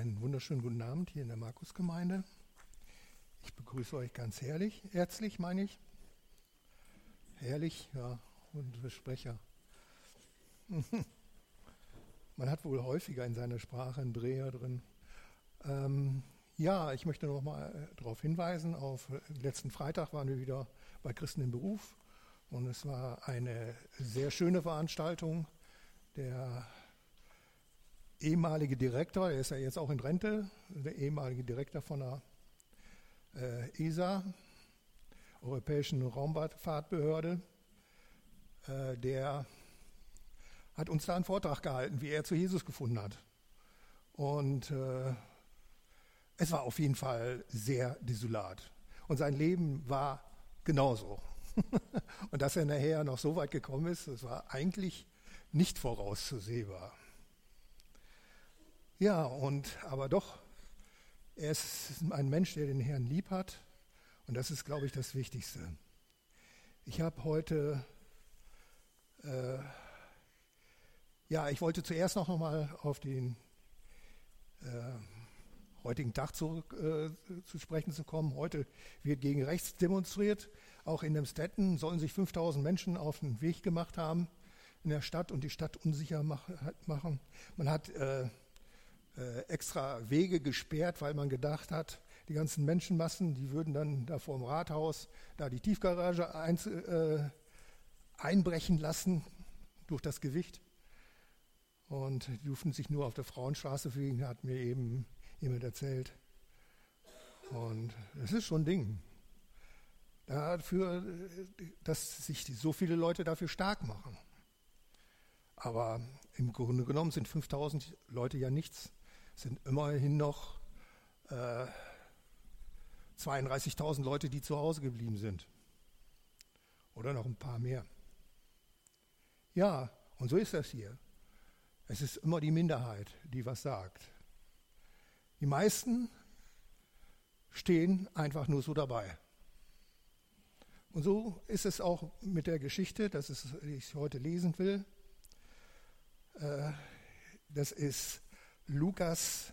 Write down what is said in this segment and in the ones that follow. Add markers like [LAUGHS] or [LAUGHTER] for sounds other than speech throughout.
Einen wunderschönen guten Abend hier in der Markusgemeinde. Ich begrüße euch ganz herrlich, herzlich meine ich. Herrlich, ja, und Sprecher. [LAUGHS] Man hat wohl häufiger in seiner Sprache einen Dreher drin. Ähm, ja, ich möchte noch mal darauf hinweisen, auf letzten Freitag waren wir wieder bei Christen im Beruf und es war eine sehr schöne Veranstaltung. Der ehemalige Direktor, er ist ja jetzt auch in Rente, der ehemalige Direktor von der äh, ESA, Europäischen Raumfahrtbehörde, äh, der hat uns da einen Vortrag gehalten, wie er zu Jesus gefunden hat. Und äh, es war auf jeden Fall sehr desolat. Und sein Leben war genauso. [LAUGHS] Und dass er nachher noch so weit gekommen ist, das war eigentlich nicht vorauszusehbar. Ja, und aber doch, er ist ein Mensch, der den Herrn lieb hat. Und das ist, glaube ich, das Wichtigste. Ich habe heute, äh, ja, ich wollte zuerst noch mal auf den äh, heutigen Tag zurück äh, zu sprechen zu kommen. Heute wird gegen rechts demonstriert. Auch in dem Städten sollen sich 5000 Menschen auf den Weg gemacht haben in der Stadt und die Stadt unsicher mach, machen. Man hat äh, extra Wege gesperrt, weil man gedacht hat, die ganzen Menschenmassen, die würden dann da vor dem Rathaus da die Tiefgarage ein, äh, einbrechen lassen durch das Gewicht. Und die durften sich nur auf der Frauenstraße fügen, hat mir eben jemand erzählt. Und es ist schon ein Ding. Dafür, dass sich so viele Leute dafür stark machen. Aber im Grunde genommen sind 5000 Leute ja nichts sind immerhin noch äh, 32.000 Leute, die zu Hause geblieben sind. Oder noch ein paar mehr. Ja, und so ist das hier. Es ist immer die Minderheit, die was sagt. Die meisten stehen einfach nur so dabei. Und so ist es auch mit der Geschichte, das ist, die ich heute lesen will. Äh, das ist Lukas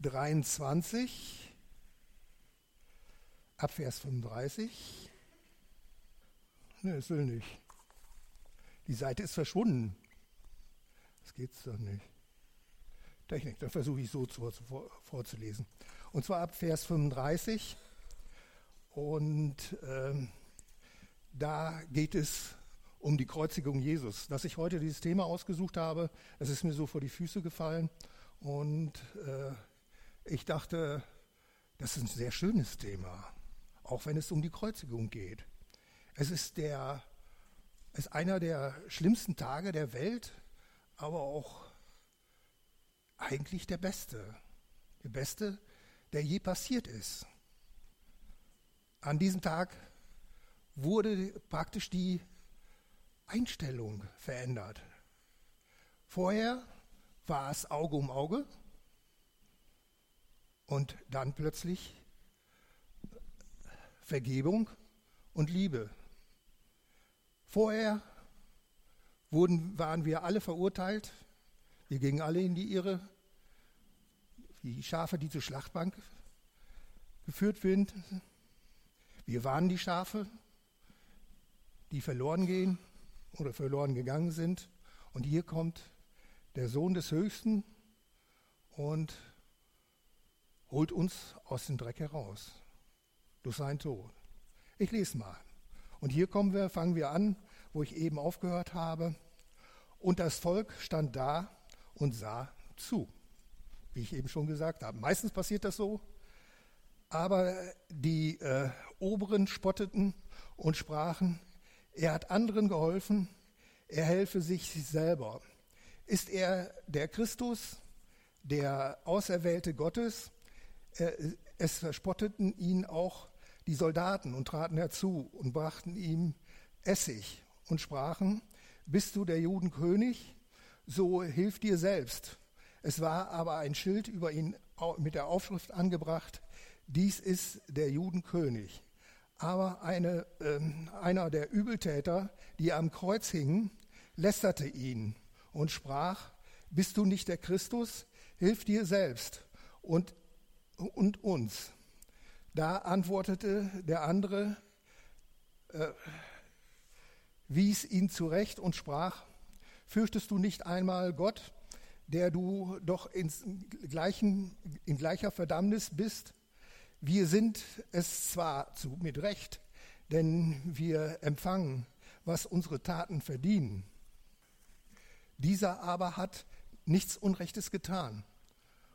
23, Abvers 35. Ne, es will nicht. Die Seite ist verschwunden. Das geht's doch nicht. Technik, dann versuche ich so zu, vor, vorzulesen. Und zwar ab Vers 35. Und ähm, da geht es um die Kreuzigung Jesus. Dass ich heute dieses Thema ausgesucht habe, das ist mir so vor die Füße gefallen. Und äh, ich dachte, das ist ein sehr schönes Thema, auch wenn es um die Kreuzigung geht. Es ist, der, es ist einer der schlimmsten Tage der Welt, aber auch eigentlich der beste. Der beste, der je passiert ist. An diesem Tag wurde praktisch die Einstellung verändert. Vorher war es Auge um Auge und dann plötzlich Vergebung und Liebe. Vorher wurden, waren wir alle verurteilt, wir gingen alle in die Irre, wie Schafe, die zur Schlachtbank geführt werden. Wir waren die Schafe, die verloren gehen oder verloren gegangen sind. Und hier kommt der Sohn des Höchsten und holt uns aus dem Dreck heraus durch seinen Tod. Ich lese mal. Und hier kommen wir, fangen wir an, wo ich eben aufgehört habe. Und das Volk stand da und sah zu, wie ich eben schon gesagt habe. Meistens passiert das so, aber die äh, Oberen spotteten und sprachen, er hat anderen geholfen, er helfe sich selber. Ist er der Christus, der Auserwählte Gottes? Es verspotteten ihn auch die Soldaten und traten herzu und brachten ihm Essig und sprachen, bist du der Judenkönig? So hilf dir selbst. Es war aber ein Schild über ihn mit der Aufschrift angebracht, dies ist der Judenkönig. Aber eine, äh, einer der Übeltäter, die am Kreuz hingen, lästerte ihn und sprach, bist du nicht der Christus, Hilf dir selbst und, und uns. Da antwortete der andere, äh, wies ihn zurecht und sprach, fürchtest du nicht einmal Gott, der du doch ins gleichen, in gleicher Verdammnis bist? Wir sind es zwar zu, mit Recht, denn wir empfangen, was unsere Taten verdienen. Dieser aber hat nichts Unrechtes getan.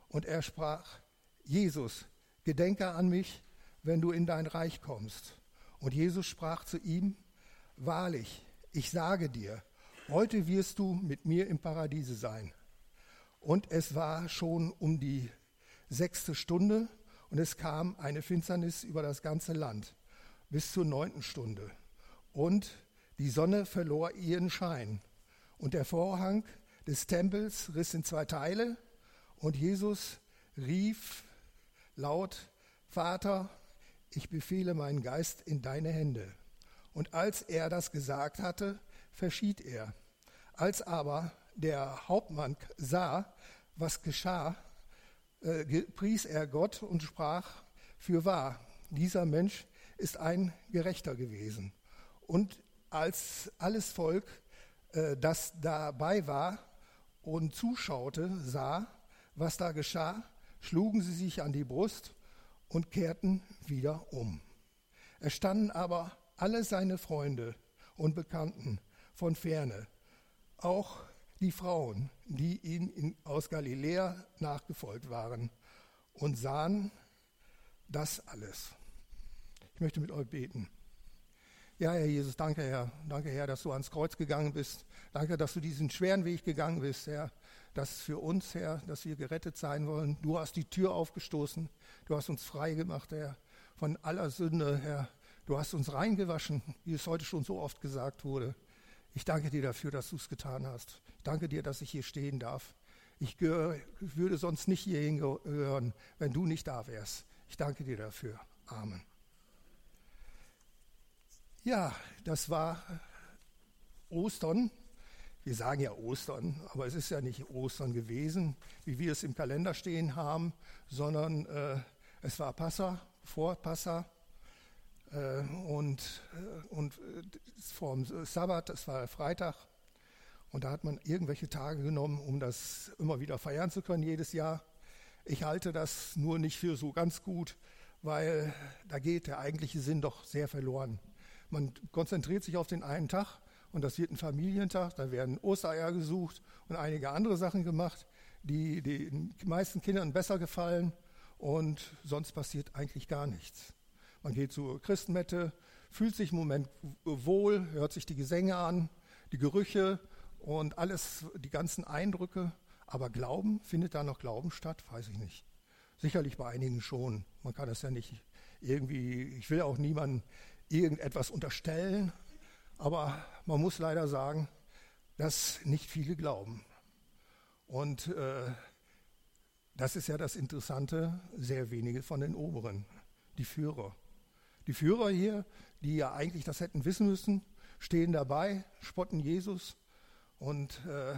Und er sprach, Jesus, gedenke an mich, wenn du in dein Reich kommst. Und Jesus sprach zu ihm, wahrlich, ich sage dir, heute wirst du mit mir im Paradiese sein. Und es war schon um die sechste Stunde und es kam eine Finsternis über das ganze Land bis zur neunten Stunde. Und die Sonne verlor ihren Schein. Und der Vorhang des Tempels riss in zwei Teile. Und Jesus rief laut, Vater, ich befehle meinen Geist in deine Hände. Und als er das gesagt hatte, verschied er. Als aber der Hauptmann sah, was geschah, äh, pries er Gott und sprach, für wahr, dieser Mensch ist ein Gerechter gewesen. Und als alles Volk, äh, das dabei war und zuschaute, sah, was da geschah, schlugen sie sich an die Brust und kehrten wieder um. Es standen aber alle seine Freunde und Bekannten von ferne, auch die Frauen, die ihm in, aus Galiläa nachgefolgt waren, und sahen das alles. Ich möchte mit euch beten. Ja, Herr Jesus, danke, Herr. Danke, Herr, dass du ans Kreuz gegangen bist. Danke, dass du diesen schweren Weg gegangen bist, Herr. Das für uns, Herr, dass wir gerettet sein wollen. Du hast die Tür aufgestoßen. Du hast uns frei gemacht, Herr, von aller Sünde, Herr. Du hast uns reingewaschen, wie es heute schon so oft gesagt wurde. Ich danke dir dafür, dass du es getan hast. Ich danke dir, dass ich hier stehen darf. Ich würde sonst nicht hierhin gehören, wenn du nicht da wärst. Ich danke dir dafür. Amen. Ja, das war Ostern. Wir sagen ja Ostern, aber es ist ja nicht Ostern gewesen, wie wir es im Kalender stehen haben, sondern äh, es war Passa, vor Passa und, äh, und äh, vor dem Sabbat, es war Freitag. Und da hat man irgendwelche Tage genommen, um das immer wieder feiern zu können, jedes Jahr. Ich halte das nur nicht für so ganz gut, weil da geht der eigentliche Sinn doch sehr verloren. Man konzentriert sich auf den einen Tag und das wird ein Familientag. Da werden Ostereier gesucht und einige andere Sachen gemacht, die den meisten Kindern besser gefallen und sonst passiert eigentlich gar nichts. Man geht zur Christenmette, fühlt sich im Moment wohl, hört sich die Gesänge an, die Gerüche und alles, die ganzen Eindrücke. Aber Glauben, findet da noch Glauben statt? Weiß ich nicht. Sicherlich bei einigen schon. Man kann das ja nicht irgendwie, ich will auch niemanden irgendetwas unterstellen, aber man muss leider sagen, dass nicht viele glauben. Und äh, das ist ja das Interessante, sehr wenige von den Oberen, die Führer. Die Führer hier, die ja eigentlich das hätten wissen müssen, stehen dabei, spotten Jesus und äh,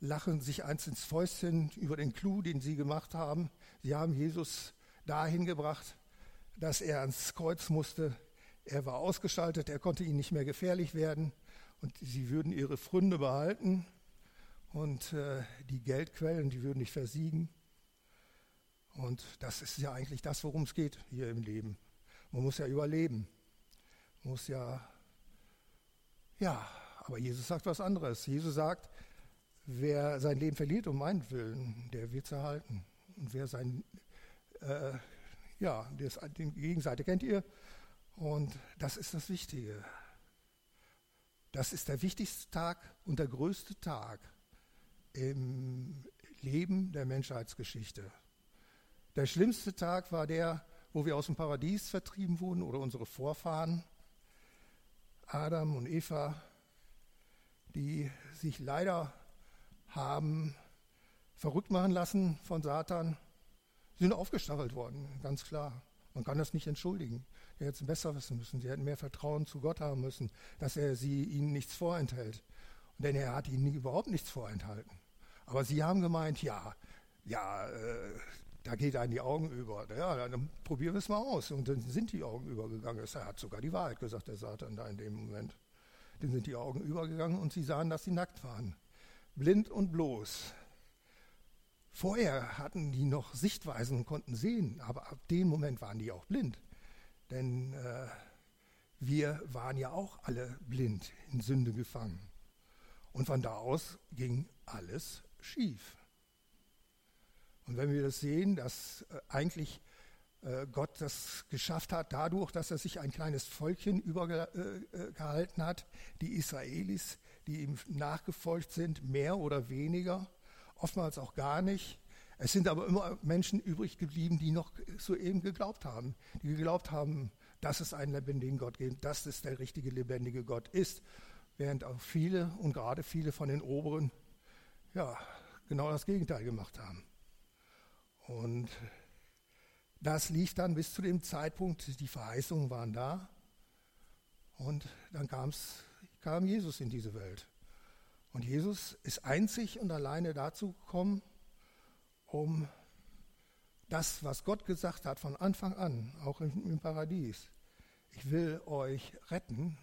lachen sich eins ins Fäustchen über den Clou, den sie gemacht haben. Sie haben Jesus dahin gebracht, dass er ans Kreuz musste, er war ausgeschaltet, er konnte ihnen nicht mehr gefährlich werden und sie würden ihre Fründe behalten und äh, die Geldquellen, die würden nicht versiegen. Und das ist ja eigentlich das, worum es geht hier im Leben. Man muss ja überleben. Man muss ja, ja, aber Jesus sagt was anderes. Jesus sagt, wer sein Leben verliert um meinen Willen, der wird es erhalten. Und wer sein, äh, ja, das, die Gegenseite kennt ihr, und das ist das Wichtige. Das ist der wichtigste Tag und der größte Tag im Leben der Menschheitsgeschichte. Der schlimmste Tag war der, wo wir aus dem Paradies vertrieben wurden oder unsere Vorfahren, Adam und Eva, die sich leider haben verrückt machen lassen von Satan, sind aufgestachelt worden, ganz klar. Man kann das nicht entschuldigen. Die hätten besser wissen müssen. Sie hätten mehr Vertrauen zu Gott haben müssen, dass er sie ihnen nichts vorenthält. Denn er hat ihnen überhaupt nichts vorenthalten. Aber sie haben gemeint, ja, ja, äh, da geht einem die Augen über. Ja, dann probieren wir es mal aus. Und dann sind die Augen übergegangen. Er hat sogar die Wahrheit gesagt, der Satan da in dem Moment. Dann sind die Augen übergegangen und sie sahen, dass sie nackt waren. Blind und bloß. Vorher hatten die noch Sichtweisen und konnten sehen, aber ab dem Moment waren die auch blind. Denn äh, wir waren ja auch alle blind, in Sünde gefangen. Und von da aus ging alles schief. Und wenn wir das sehen, dass äh, eigentlich äh, Gott das geschafft hat, dadurch, dass er sich ein kleines Volkchen übergehalten äh, hat, die Israelis, die ihm nachgefolgt sind, mehr oder weniger, oftmals auch gar nicht. Es sind aber immer Menschen übrig geblieben, die noch soeben geglaubt haben, die geglaubt haben, dass es einen lebendigen Gott gibt, dass es der richtige lebendige Gott ist, während auch viele und gerade viele von den Oberen ja genau das Gegenteil gemacht haben. Und das lief dann bis zu dem Zeitpunkt, die Verheißungen waren da und dann kam Jesus in diese Welt. Und Jesus ist einzig und alleine dazu gekommen, um das, was Gott gesagt hat von Anfang an, auch im Paradies. Ich will euch retten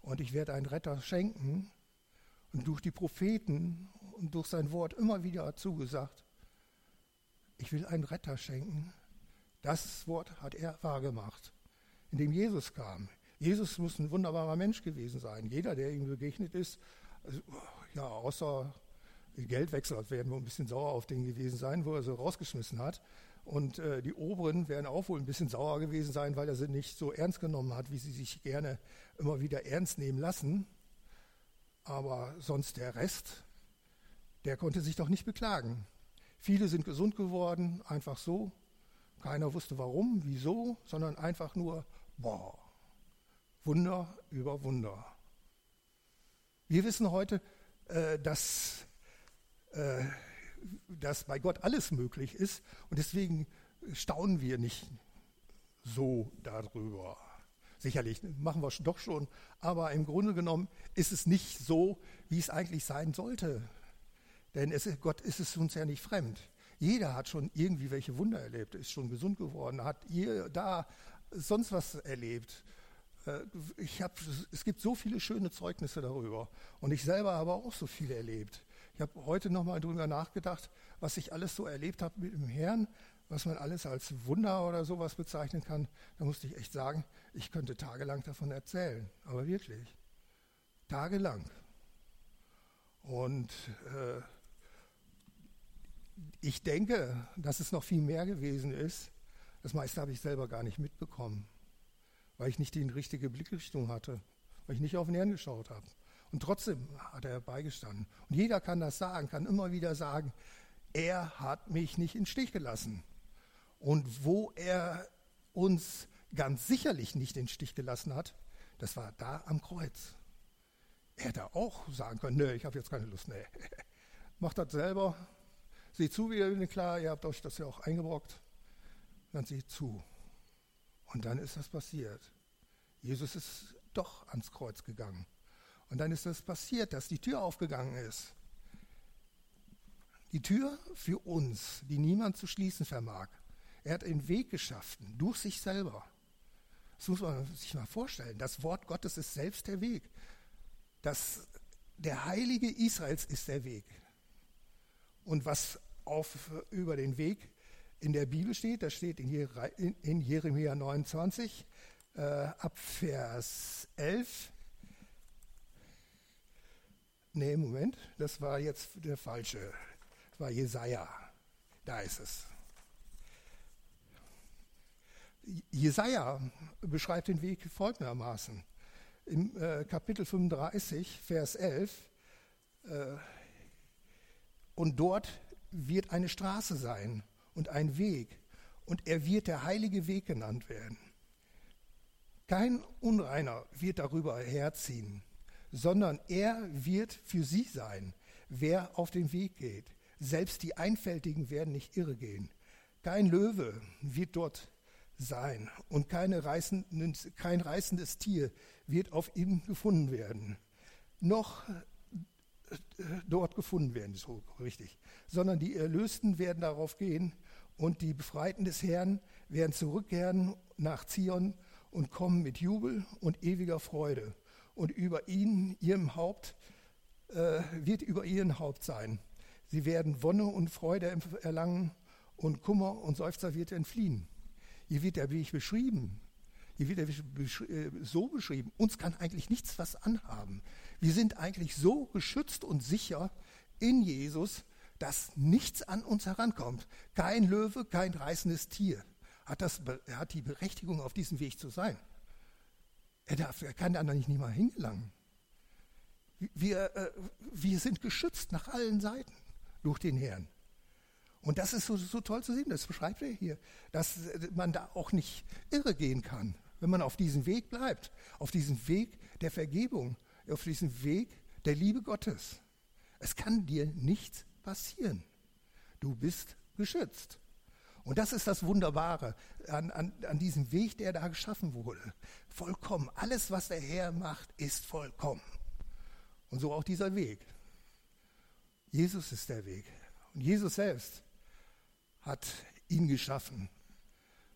und ich werde einen Retter schenken. Und durch die Propheten und durch sein Wort immer wieder zugesagt, ich will einen Retter schenken. Das Wort hat er wahrgemacht, indem Jesus kam. Jesus muss ein wunderbarer Mensch gewesen sein. Jeder, der ihm begegnet ist, also, ja, außer Geldwechsel werden wohl ein bisschen sauer auf den gewesen sein, wo er sie rausgeschmissen hat. Und äh, die Oberen werden auch wohl ein bisschen sauer gewesen sein, weil er sie nicht so ernst genommen hat, wie sie sich gerne immer wieder ernst nehmen lassen. Aber sonst der Rest, der konnte sich doch nicht beklagen. Viele sind gesund geworden, einfach so. Keiner wusste warum, wieso, sondern einfach nur, boah, Wunder über Wunder. Wir wissen heute, äh, dass äh, dass bei Gott alles möglich ist und deswegen staunen wir nicht so darüber. Sicherlich machen wir es doch schon, aber im Grunde genommen ist es nicht so, wie es eigentlich sein sollte. Denn es, Gott ist es uns ja nicht fremd. Jeder hat schon irgendwie welche Wunder erlebt, ist schon gesund geworden, hat hier, da sonst was erlebt. Äh, ich hab, es gibt so viele schöne Zeugnisse darüber. Und ich selber habe auch so viele erlebt. Ich habe heute nochmal darüber nachgedacht, was ich alles so erlebt habe mit dem Herrn, was man alles als Wunder oder sowas bezeichnen kann. Da musste ich echt sagen, ich könnte tagelang davon erzählen. Aber wirklich. Tagelang. Und äh, ich denke, dass es noch viel mehr gewesen ist. Das meiste habe ich selber gar nicht mitbekommen, weil ich nicht die richtige Blickrichtung hatte, weil ich nicht auf den Herrn geschaut habe. Und trotzdem hat er beigestanden. Und jeder kann das sagen, kann immer wieder sagen, er hat mich nicht in Stich gelassen. Und wo er uns ganz sicherlich nicht in Stich gelassen hat, das war da am Kreuz. Er hätte auch sagen können, nee, ich habe jetzt keine Lust, nee. [LAUGHS] Macht das selber, seht zu, wie ihr klar, ihr habt euch das ja auch eingebrockt, dann seht zu. Und dann ist das passiert. Jesus ist doch ans Kreuz gegangen. Und dann ist das passiert, dass die Tür aufgegangen ist. Die Tür für uns, die niemand zu schließen vermag. Er hat einen Weg geschaffen, durch sich selber. Das muss man sich mal vorstellen. Das Wort Gottes ist selbst der Weg. Das, der Heilige Israels ist der Weg. Und was auf, über den Weg in der Bibel steht, das steht in, Jeremia 29 äh, ab Vers 11. Nee, Moment, das war jetzt der falsche. Das war Jesaja. Da ist es. Jesaja beschreibt den Weg folgendermaßen. Im äh, Kapitel 35, Vers 11, äh, und dort wird eine Straße sein und ein Weg, und er wird der heilige Weg genannt werden. Kein Unreiner wird darüber herziehen sondern er wird für sie sein, wer auf den Weg geht. Selbst die Einfältigen werden nicht irre gehen. Kein Löwe wird dort sein und reißenden, kein reißendes Tier wird auf ihm gefunden werden. Noch dort gefunden werden, so richtig, sondern die Erlösten werden darauf gehen und die Befreiten des Herrn werden zurückkehren nach Zion und kommen mit Jubel und ewiger Freude. Und über ihn, ihrem Haupt, äh, wird über ihren Haupt sein. Sie werden Wonne und Freude erlangen und Kummer und Seufzer wird entfliehen. Hier wird der Weg beschrieben. Hier wird er äh, so beschrieben. Uns kann eigentlich nichts was anhaben. Wir sind eigentlich so geschützt und sicher in Jesus, dass nichts an uns herankommt. Kein Löwe, kein reißendes Tier hat, das, hat die Berechtigung, auf diesem Weg zu sein. Er, darf, er kann da nicht mal hingelangen. Wir, äh, wir sind geschützt nach allen Seiten durch den Herrn. Und das ist so, so toll zu sehen, das beschreibt er hier, dass man da auch nicht irre gehen kann, wenn man auf diesem Weg bleibt, auf diesem Weg der Vergebung, auf diesem Weg der Liebe Gottes. Es kann dir nichts passieren. Du bist geschützt. Und das ist das Wunderbare an, an, an diesem Weg, der da geschaffen wurde. Vollkommen. Alles, was der Herr macht, ist vollkommen. Und so auch dieser Weg. Jesus ist der Weg. Und Jesus selbst hat ihn geschaffen.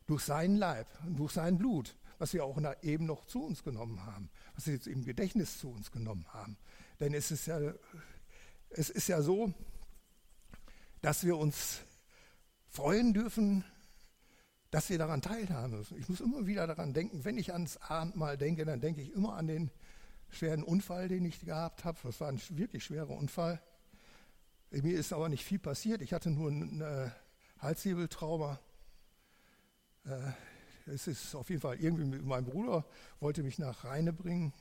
Durch seinen Leib und durch sein Blut, was wir auch eben noch zu uns genommen haben, was wir jetzt im Gedächtnis zu uns genommen haben. Denn es ist ja, es ist ja so, dass wir uns freuen dürfen, dass wir daran teilhaben müssen. Ich muss immer wieder daran denken, wenn ich ans Abendmahl denke, dann denke ich immer an den schweren Unfall, den ich gehabt habe. Das war ein wirklich schwerer Unfall. Mir ist aber nicht viel passiert. Ich hatte nur ein äh, Halshebeltrauma. Äh, es ist auf jeden Fall irgendwie mit meinem Bruder, wollte mich nach Rheine bringen.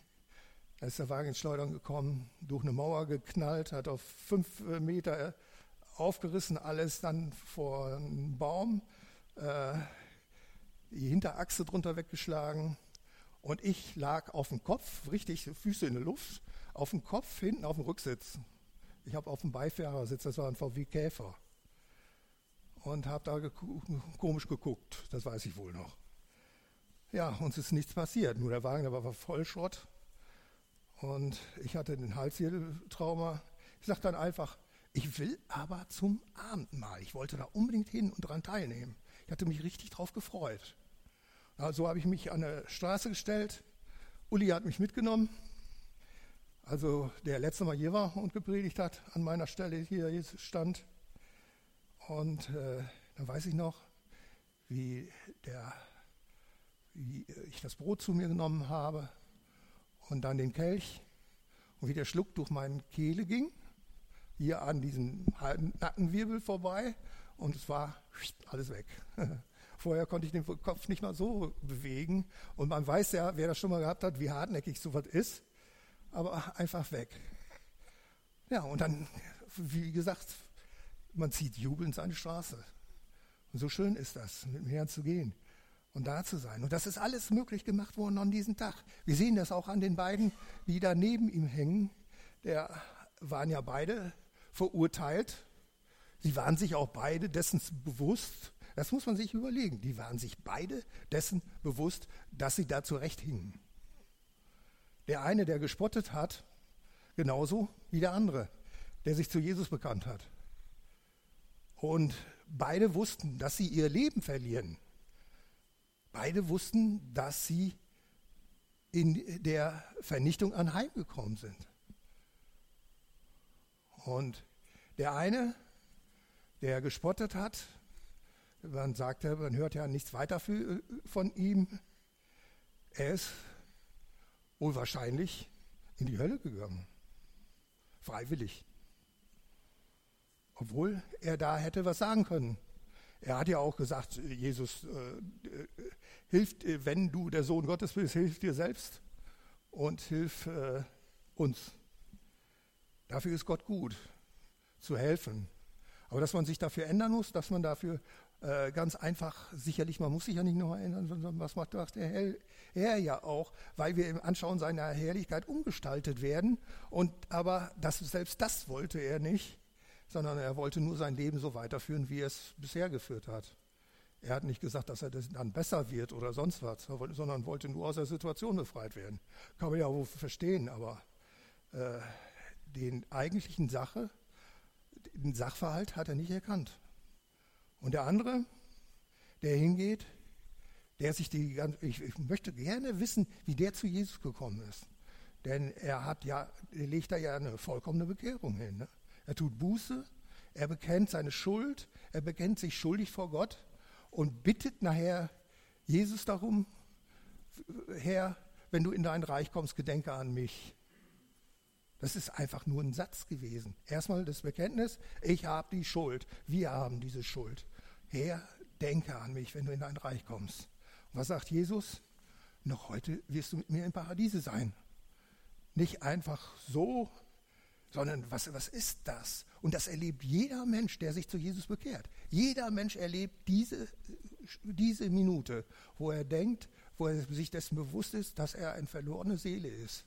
Da ist der Wagen ins Schleudern gekommen, durch eine Mauer geknallt, hat auf fünf äh, Meter aufgerissen, alles dann vor einem Baum, äh, die Hinterachse drunter weggeschlagen und ich lag auf dem Kopf, richtig Füße in der Luft, auf dem Kopf, hinten auf dem Rücksitz. Ich habe auf dem Beifahrersitz, das war ein VW Käfer. Und habe da geku komisch geguckt, das weiß ich wohl noch. Ja, uns ist nichts passiert, nur der Wagen, der war voll Schrott. Und ich hatte den Halswirbeltrauma. Ich sagte dann einfach, ich will aber zum Abendmahl. Ich wollte da unbedingt hin und daran teilnehmen. Ich hatte mich richtig drauf gefreut. Also habe ich mich an der Straße gestellt. Uli hat mich mitgenommen. Also der letzte Mal hier war und gepredigt hat, an meiner Stelle hier stand. Und äh, dann weiß ich noch, wie, der, wie ich das Brot zu mir genommen habe und dann den Kelch und wie der Schluck durch meine Kehle ging hier an diesem Nackenwirbel vorbei und es war alles weg. [LAUGHS] Vorher konnte ich den Kopf nicht mal so bewegen und man weiß ja, wer das schon mal gehabt hat, wie hartnäckig sowas ist, aber einfach weg. Ja, und dann, wie gesagt, man zieht jubelnd seine Straße. Und so schön ist das, mit dem Herrn zu gehen und da zu sein. Und das ist alles möglich gemacht worden an diesem Tag. Wir sehen das auch an den beiden, die da neben ihm hängen. Der waren ja beide verurteilt. Sie waren sich auch beide dessen bewusst, das muss man sich überlegen, die waren sich beide dessen bewusst, dass sie da zurecht hingen. Der eine, der gespottet hat, genauso wie der andere, der sich zu Jesus bekannt hat. Und beide wussten, dass sie ihr Leben verlieren. Beide wussten, dass sie in der Vernichtung anheimgekommen sind. Und der eine, der gespottet hat, man sagt ja, man hört ja nichts weiter für, von ihm, er ist wohl wahrscheinlich in die Hölle gegangen. Freiwillig. Obwohl er da hätte was sagen können. Er hat ja auch gesagt, Jesus, äh, äh, hilft, wenn du der Sohn Gottes bist, hilf dir selbst und hilf äh, uns. Dafür ist Gott gut, zu helfen. Aber dass man sich dafür ändern muss, dass man dafür äh, ganz einfach, sicherlich, man muss sich ja nicht nur ändern, sondern was macht der Herr, Herr ja auch, weil wir im Anschauen seiner Herrlichkeit umgestaltet werden. Und aber das, selbst das wollte er nicht, sondern er wollte nur sein Leben so weiterführen, wie er es bisher geführt hat. Er hat nicht gesagt, dass er das dann besser wird oder sonst was, sondern wollte nur aus der Situation befreit werden. Kann man ja wohl verstehen, aber äh, den eigentlichen Sache, den Sachverhalt hat er nicht erkannt. Und der andere, der hingeht, der sich die ganze, ich, ich möchte gerne wissen, wie der zu Jesus gekommen ist. Denn er hat ja, legt da ja eine vollkommene Bekehrung hin. Ne? Er tut Buße, er bekennt seine Schuld, er bekennt sich schuldig vor Gott und bittet nachher Jesus darum, Herr, wenn du in dein Reich kommst, gedenke an mich. Das ist einfach nur ein Satz gewesen. Erstmal das Bekenntnis, ich habe die Schuld, wir haben diese Schuld. Herr, denke an mich, wenn du in dein Reich kommst. Und was sagt Jesus? Noch heute wirst du mit mir im Paradiese sein. Nicht einfach so, sondern was, was ist das? Und das erlebt jeder Mensch, der sich zu Jesus bekehrt. Jeder Mensch erlebt diese, diese Minute, wo er denkt, wo er sich dessen bewusst ist, dass er eine verlorene Seele ist.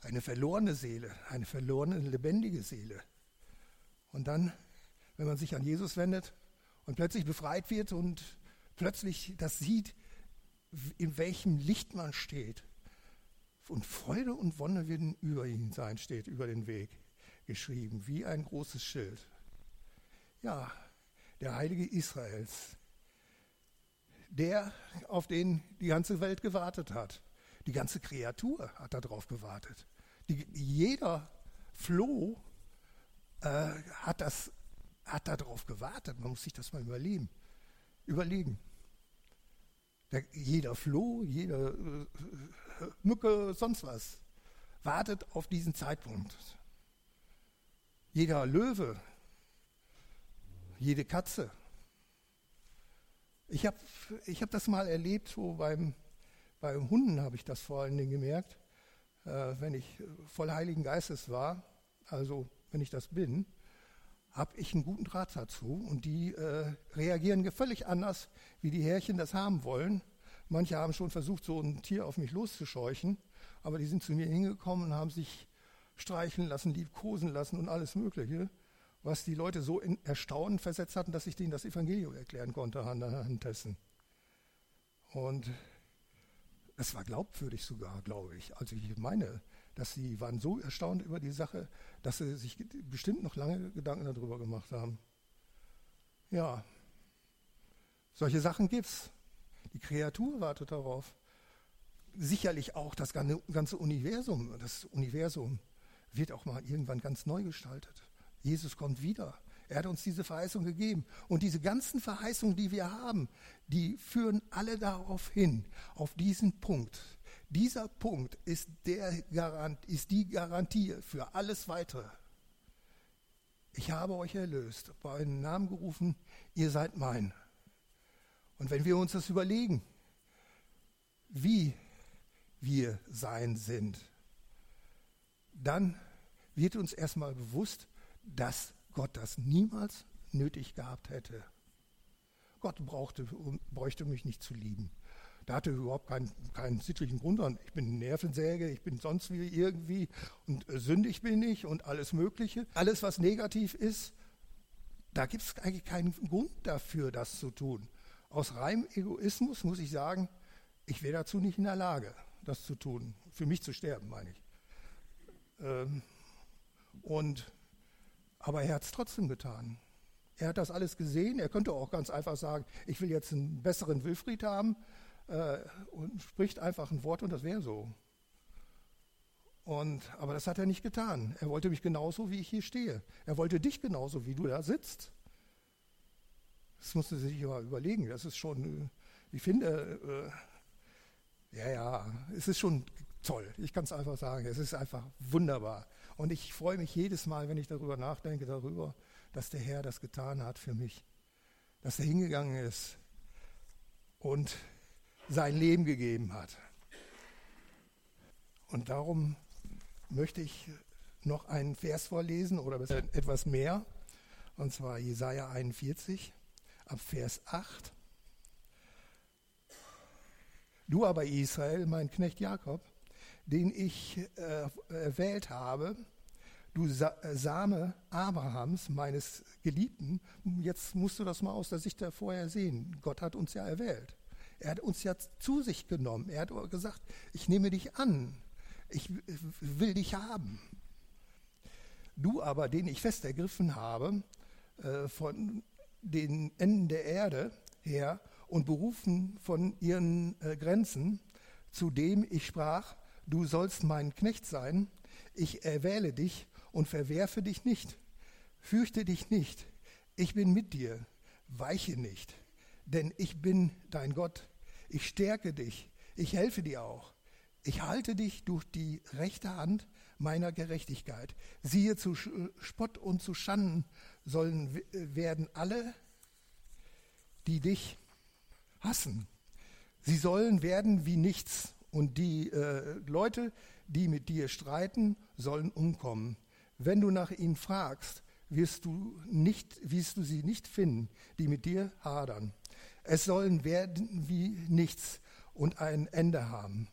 Eine verlorene Seele, eine verlorene, lebendige Seele. Und dann, wenn man sich an Jesus wendet und plötzlich befreit wird und plötzlich das sieht, in welchem Licht man steht, und Freude und Wonne werden über ihn sein, steht über den Weg geschrieben, wie ein großes Schild. Ja, der Heilige Israels, der, auf den die ganze Welt gewartet hat. Die ganze Kreatur hat darauf gewartet. Die, jeder Floh äh, hat, das, hat darauf gewartet. Man muss sich das mal überlegen. überlegen. Der, jeder Floh, jeder äh, Mücke, sonst was, wartet auf diesen Zeitpunkt. Jeder Löwe, jede Katze. Ich habe ich hab das mal erlebt, so beim, beim Hunden habe ich das vor allen Dingen gemerkt, äh, wenn ich voll Heiligen Geistes war, also wenn ich das bin, habe ich einen guten Draht dazu und die äh, reagieren völlig anders, wie die Härchen das haben wollen. Manche haben schon versucht, so ein Tier auf mich loszuscheuchen, aber die sind zu mir hingekommen und haben sich streicheln lassen, liebkosen lassen und alles Mögliche, was die Leute so in Erstaunen versetzt hatten, dass ich denen das Evangelium erklären konnte anhand dessen. Und es war glaubwürdig sogar, glaube ich. Also ich meine, dass sie waren so erstaunt über die Sache, dass sie sich bestimmt noch lange Gedanken darüber gemacht haben. Ja, solche Sachen gibt's. Die Kreatur wartet darauf. Sicherlich auch das ganze Universum. Das Universum wird auch mal irgendwann ganz neu gestaltet. Jesus kommt wieder. Er hat uns diese Verheißung gegeben. Und diese ganzen Verheißungen, die wir haben, die führen alle darauf hin, auf diesen Punkt. Dieser Punkt ist, der Garant, ist die Garantie für alles Weitere. Ich habe euch erlöst, bei euren Namen gerufen, ihr seid mein. Und wenn wir uns das überlegen, wie wir sein sind, dann wird uns erstmal bewusst, dass Gott das niemals nötig gehabt hätte. Gott brauchte, bräuchte mich nicht zu lieben. Da hatte überhaupt keinen, keinen sittlichen Grund an. Ich bin Nervensäge, ich bin sonst wie irgendwie und äh, sündig bin ich und alles Mögliche. Alles, was negativ ist, da gibt es eigentlich keinen Grund dafür, das zu tun. Aus reinem Egoismus muss ich sagen, ich wäre dazu nicht in der Lage, das zu tun. Für mich zu sterben, meine ich. Ähm, und, aber er hat es trotzdem getan. Er hat das alles gesehen. Er könnte auch ganz einfach sagen, ich will jetzt einen besseren Wilfried haben äh, und spricht einfach ein Wort und das wäre so. Und, aber das hat er nicht getan. Er wollte mich genauso, wie ich hier stehe. Er wollte dich genauso, wie du da sitzt. Das musste sich aber überlegen. Das ist schon, ich finde, äh, ja, ja, es ist schon toll. Ich kann es einfach sagen. Es ist einfach wunderbar. Und ich freue mich jedes Mal, wenn ich darüber nachdenke, darüber, dass der Herr das getan hat für mich. Dass er hingegangen ist und sein Leben gegeben hat. Und darum möchte ich noch einen Vers vorlesen oder etwas mehr, und zwar Jesaja 41 ab Vers 8. Du aber Israel, mein Knecht Jakob, den ich äh, erwählt habe, du Sa äh, Same Abrahams, meines Geliebten, jetzt musst du das mal aus der Sicht der vorher sehen. Gott hat uns ja erwählt. Er hat uns ja zu sich genommen. Er hat gesagt, ich nehme dich an. Ich will dich haben. Du aber, den ich fest ergriffen habe, äh, von den Enden der Erde her und berufen von ihren äh, Grenzen, zu dem ich sprach, du sollst mein Knecht sein, ich erwähle dich und verwerfe dich nicht. Fürchte dich nicht, ich bin mit dir, weiche nicht, denn ich bin dein Gott. Ich stärke dich, ich helfe dir auch. Ich halte dich durch die rechte Hand meiner Gerechtigkeit. Siehe, zu Spott und zu Schanden sollen werden alle, die dich hassen. Sie sollen werden wie nichts und die äh, Leute, die mit dir streiten, sollen umkommen. Wenn du nach ihnen fragst, wirst du, nicht, wirst du sie nicht finden, die mit dir hadern. Es sollen werden wie nichts und ein Ende haben,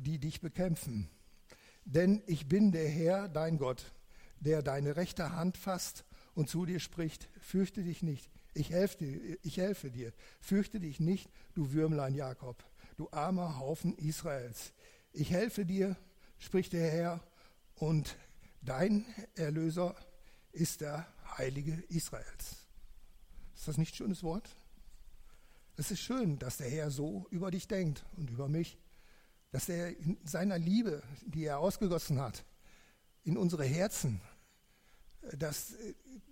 die dich bekämpfen. Denn ich bin der Herr, dein Gott, der deine rechte Hand fasst und zu dir spricht, fürchte dich nicht, ich helfe dir, ich helfe dir. fürchte dich nicht, du Würmlein Jakob, du armer Haufen Israels. Ich helfe dir, spricht der Herr, und dein Erlöser ist der Heilige Israels. Ist das nicht ein schönes Wort? Es ist schön, dass der Herr so über dich denkt und über mich, dass er in seiner Liebe, die er ausgegossen hat, in unsere Herzen, dass,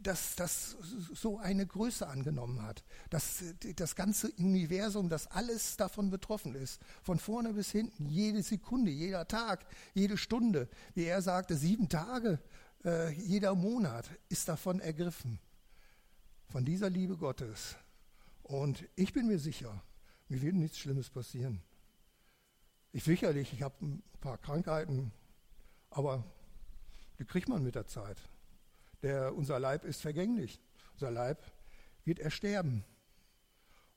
dass das so eine Größe angenommen hat, dass das ganze Universum, dass alles davon betroffen ist, von vorne bis hinten, jede Sekunde, jeder Tag, jede Stunde, wie er sagte, sieben Tage äh, jeder Monat ist davon ergriffen, von dieser Liebe Gottes. Und ich bin mir sicher, mir wird nichts Schlimmes passieren. Ich sicherlich, ich habe ein paar Krankheiten, aber die kriegt man mit der Zeit. Der, unser Leib ist vergänglich. Unser Leib wird ersterben.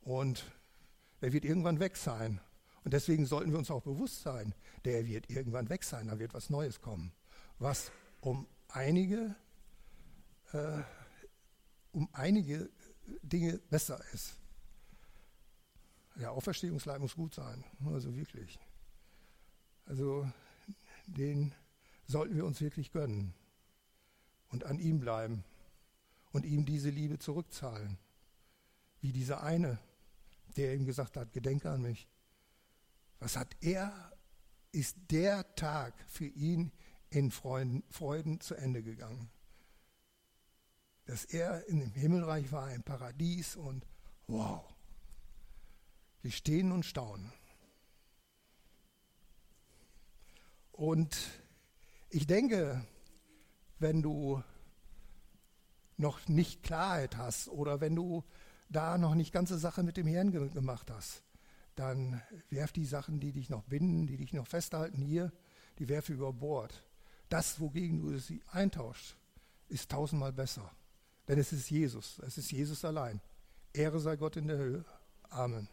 Und er wird irgendwann weg sein. Und deswegen sollten wir uns auch bewusst sein, der wird irgendwann weg sein, da wird was Neues kommen, was um einige, äh, um einige Dinge besser ist. Der Auferstehungsleib muss gut sein, also wirklich. Also den sollten wir uns wirklich gönnen an ihm bleiben und ihm diese Liebe zurückzahlen. Wie dieser eine, der ihm gesagt hat, gedenke an mich. Was hat er, ist der Tag für ihn in Freuden, Freuden zu Ende gegangen. Dass er in dem Himmelreich war, im Paradies und wow, wir stehen und staunen. Und ich denke, wenn du noch nicht Klarheit hast oder wenn du da noch nicht ganze Sache mit dem Herrn gemacht hast, dann werf die Sachen, die dich noch binden, die dich noch festhalten hier, die werf über Bord das, wogegen du sie eintauscht, ist tausendmal besser. Denn es ist Jesus, es ist Jesus allein. Ehre sei Gott in der Höhe. Amen.